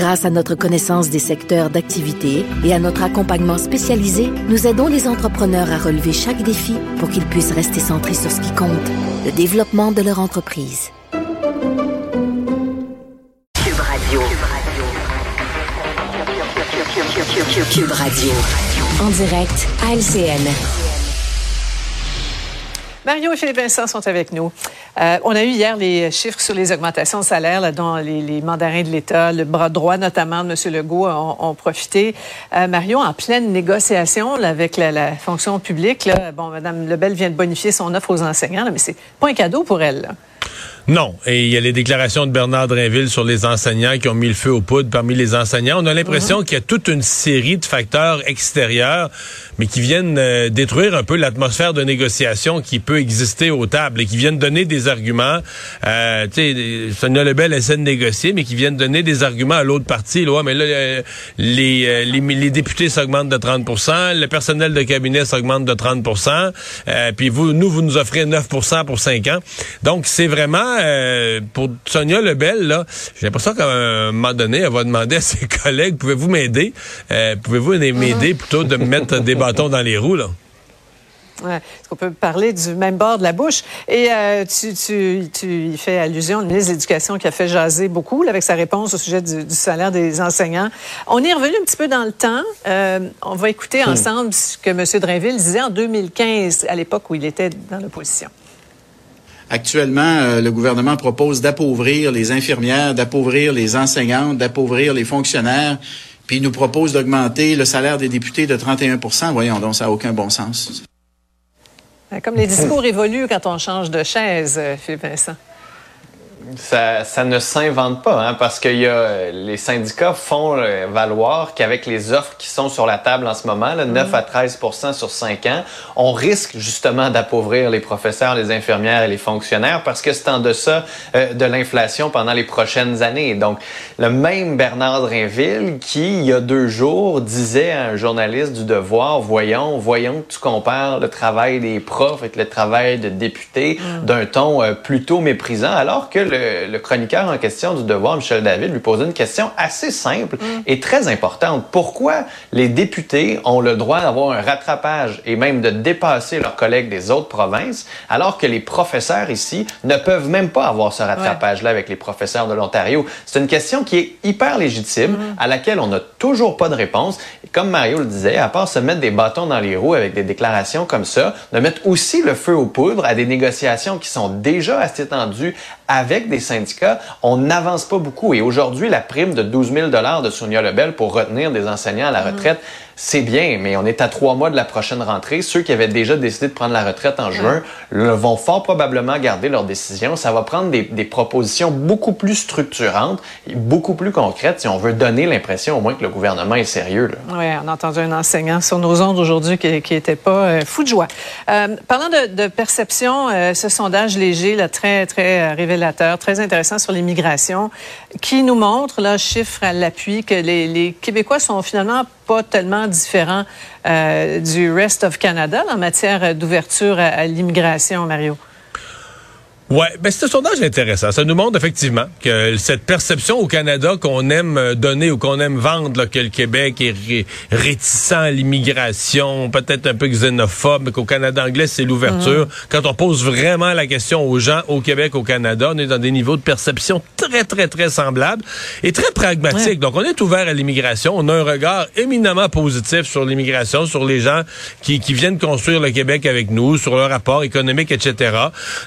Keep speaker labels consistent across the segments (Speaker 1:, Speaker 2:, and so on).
Speaker 1: Grâce à notre connaissance des secteurs d'activité et à notre accompagnement spécialisé, nous aidons les entrepreneurs à relever chaque défi pour qu'ils puissent rester centrés sur ce qui compte, le développement de leur entreprise.
Speaker 2: Cube Radio. Cube Radio. En direct à LCN.
Speaker 3: Mario et Philippe Vincent sont avec nous. Euh, on a eu hier les chiffres sur les augmentations de salaire là, dont les, mandarins de l'État, le bras droit notamment de M. Legault ont, profité. Euh, Mario, en pleine négociation avec la, fonction publique, là, bon, Mme Lebel vient de bonifier son offre aux enseignants, mais c'est pas un cadeau pour elle.
Speaker 4: Non. Et il y a les déclarations de Bernard Drinville sur les enseignants qui ont mis le feu aux poudres parmi les enseignants. On a l'impression mhm. qu'il y a toute une série de facteurs extérieurs, mais qui viennent euh, détruire un peu l'atmosphère de négociation qui peut exister aux tables et qui viennent donner des arguments. Euh, tu sais, Sonia Lebel essaie de négocier, mais qui viennent donner des arguments à l'autre partie. Là, mais là, euh, les, euh, les, les, députés s'augmentent de 30% le personnel de cabinet s'augmente de 30% puis vous, nous, vous nous offrez 9% pour 5 ans. Donc, c'est vraiment euh, pour Sonia Lebel, là, j'ai l'impression qu'à un moment donné, elle va demander à ses collègues, pouvez-vous m'aider? Euh, pouvez-vous m'aider plutôt de me mettre des bâtons dans les roues, là?
Speaker 3: Ouais. Est-ce qu'on peut parler du même bord de la bouche? Et euh, tu, tu, tu y fais allusion au ministre de l'Éducation qui a fait jaser beaucoup avec sa réponse au sujet du, salaire des enseignants. On est revenu un petit peu dans le temps. on va écouter hmm. ensemble ce que M. Drainville disait en 2015, à l'époque où il était dans l'opposition.
Speaker 5: Actuellement, euh, le gouvernement propose d'appauvrir les infirmières, d'appauvrir les enseignantes, d'appauvrir les fonctionnaires, puis il nous propose d'augmenter le salaire des députés de 31% Voyons donc, ça n'a aucun bon sens.
Speaker 3: Comme les discours évoluent quand on change de chaise, euh, Philippe Vincent
Speaker 6: ça, ça ne s'invente pas, hein, parce que y a, les syndicats font euh, valoir qu'avec les offres qui sont sur la table en ce moment, là, 9 à 13 sur 5 ans, on risque justement d'appauvrir les professeurs, les infirmières et les fonctionnaires parce que c'est en deçà euh, de l'inflation pendant les prochaines années. Donc, le même Bernard Drinville qui, il y a deux jours, disait à un journaliste du Devoir, voyons, voyons que tu compares le travail des profs avec le travail de députés mm. d'un ton euh, plutôt méprisant, alors que le le, chroniqueur en question du Devoir, Michel David, lui posait une question assez simple mm. et très importante. Pourquoi les députés ont le droit d'avoir un rattrapage et même de dépasser leurs collègues des autres provinces, alors que les professeurs ici ne peuvent même pas avoir ce rattrapage-là avec les professeurs de l'Ontario? C'est une question qui est hyper légitime, mm. à laquelle on n'a toujours pas de réponse. Et comme Mario le disait, à part se mettre des bâtons dans les roues avec des déclarations comme ça, de mettre aussi le feu aux poudres à des négociations qui sont déjà assez tendues avec des syndicats, on n'avance pas beaucoup. Et aujourd'hui, la prime de 12 000 de Sonia Lebel pour retenir des enseignants à la mm-hmm. retraite, c'est bien, mais on est à trois mois de la prochaine rentrée. Ceux qui avaient déjà décidé de prendre la retraite en juin vont fort probablement garder leur décision. Ça va prendre des, propositions beaucoup plus structurantes et beaucoup plus concrètes si on veut donner l'impression au moins que le gouvernement est sérieux.
Speaker 3: Oui, on a entendu un enseignant sur nos ondes aujourd'hui qui n'était pas euh, fou de joie. Euh, parlant de, perception, euh, ce sondage léger, là, très, très révélateur, très intéressant sur l'immigration, qui nous montre, là, chiffre à l'appui, que les, les Québécois sont finalement pas tellement différent euh, du rest of Canada en matière d'ouverture à l'immigration, Mario.
Speaker 4: Ouais, ben c'est un sondage intéressant. Ça nous montre effectivement que cette perception au Canada qu'on aime euh, donner ou qu'on aime vendre, là, que le Québec est réticent à l'immigration, peut-être un peu xénophobe, mais qu'au Canada anglais c'est l'ouverture. Mhm. Quand on pose vraiment la question aux gens au Québec, au Canada, on est dans des niveaux de perception très très très semblables et très pragmatiques. Donc on est ouvert à l'immigration. On a un regard éminemment positif sur l'immigration, sur les gens qui, qui viennent construire le Québec avec nous, sur leur rapport économique, etc.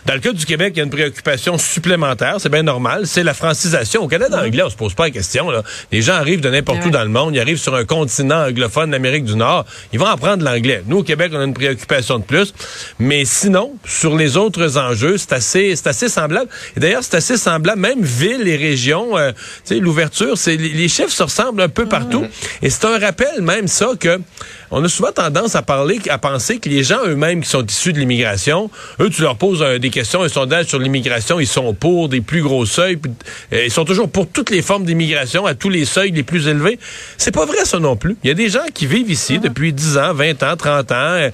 Speaker 4: Dans le cas du Québec il y a une préoccupation supplémentaire, c'est bien normal, c'est la francisation. Au Canada anglais, on se pose pas la question. Là. Les gens arrivent de n'importe où dans le monde, ils arrivent sur un continent anglophone d'Amérique du Nord, ils vont apprendre l'anglais. Nous, au Québec, on a une préoccupation de plus. Mais sinon, sur les autres enjeux, c'est assez, c'est assez semblable. Et d'ailleurs, c'est assez semblable, même villes et régions, euh, l'ouverture, c'est les chiffres se ressemblent un peu partout. Et c'est un rappel même ça que on a souvent tendance à parler, à penser que les gens eux-mêmes qui sont issus de l'immigration, eux, tu leur poses des questions, un sondage sur l'immigration, ils sont pour des plus gros seuils, ils sont toujours pour toutes les formes d'immigration, à tous les seuils les plus élevés. C'est pas vrai ça non plus. Il y a des gens qui vivent ici uh-huh. depuis 10 ans, 20 ans, 30 ans,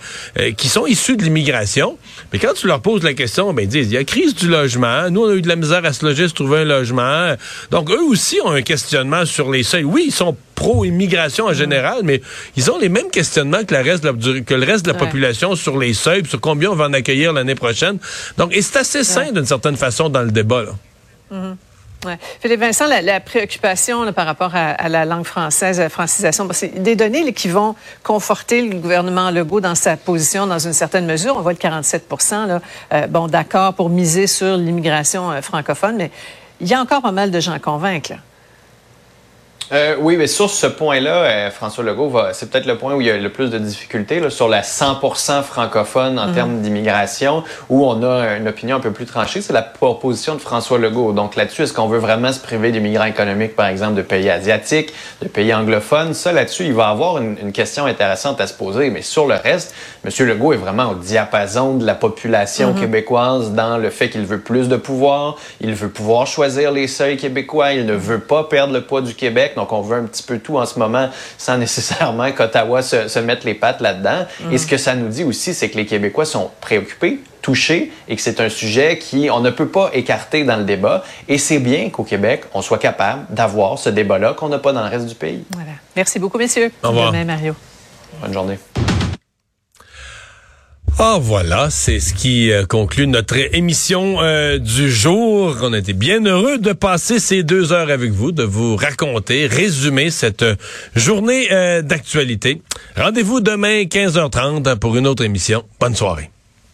Speaker 4: qui sont issus de l'immigration, mais quand tu leur poses la question, ben ils disent, il y a crise du logement, nous on a eu de la misère à se loger, se trouver un logement. Donc eux aussi ont un questionnement sur les seuils. Oui, ils sont pro-immigration en général, mais ils ont les mêmes questionnements que, reste que le reste de la population sur les seuils, sur combien on va en accueillir l'année prochaine. Donc, et c'est assez sain d'une certaine façon dans le débat. Là.
Speaker 3: Mm-hmm. Ouais. Philippe Vincent, la, préoccupation par rapport à, la langue française, à la francisation, c'est des données qui vont conforter le gouvernement Legault dans sa position dans une certaine mesure. On voit le 47 là, euh, bon, d'accord pour miser sur l'immigration euh, francophone, mais il y a encore pas mal de gens à convaincre.
Speaker 6: Euh, oui, mais sur ce point-là, euh, François Legault, va, c'est peut-être le point où il y a le plus de difficultés là, sur la 100% francophone en mhm. termes d'immigration, où on a une opinion un peu plus tranchée. C'est la proposition de François Legault. Donc là-dessus, est-ce qu'on veut vraiment se priver des migrants économiques, par exemple, de pays asiatiques, de pays anglophones? Ça, là-dessus, il va avoir une, une, question intéressante à se poser. Mais sur le reste, M. Legault est vraiment au diapason de la population mhm. québécoise dans le fait qu'il veut plus de pouvoir, il veut pouvoir choisir les seuils québécois, il ne veut pas perdre le poids du Québec. Donc, on veut un petit peu tout en ce moment sans nécessairement qu'Ottawa se, se, mette les pattes là-dedans. Et ce que ça nous dit aussi, c'est que les Québécois sont préoccupés, touchés et que c'est un sujet qui on ne peut pas écarter dans le débat. Et c'est bien qu'au Québec, on soit capable d'avoir ce débat-là qu'on n'a pas dans le reste du pays.
Speaker 3: Voilà. Merci beaucoup, messieurs.
Speaker 4: Au revoir.
Speaker 3: Mario.
Speaker 6: Bonne journée.
Speaker 4: Ah voilà, c'est ce qui euh, conclut notre émission euh, du jour. On a été bien heureux de passer ces deux heures avec vous, de vous raconter, résumer cette euh, journée d'actualité. Rendez-vous demain 15h30 pour une autre émission. Bonne soirée.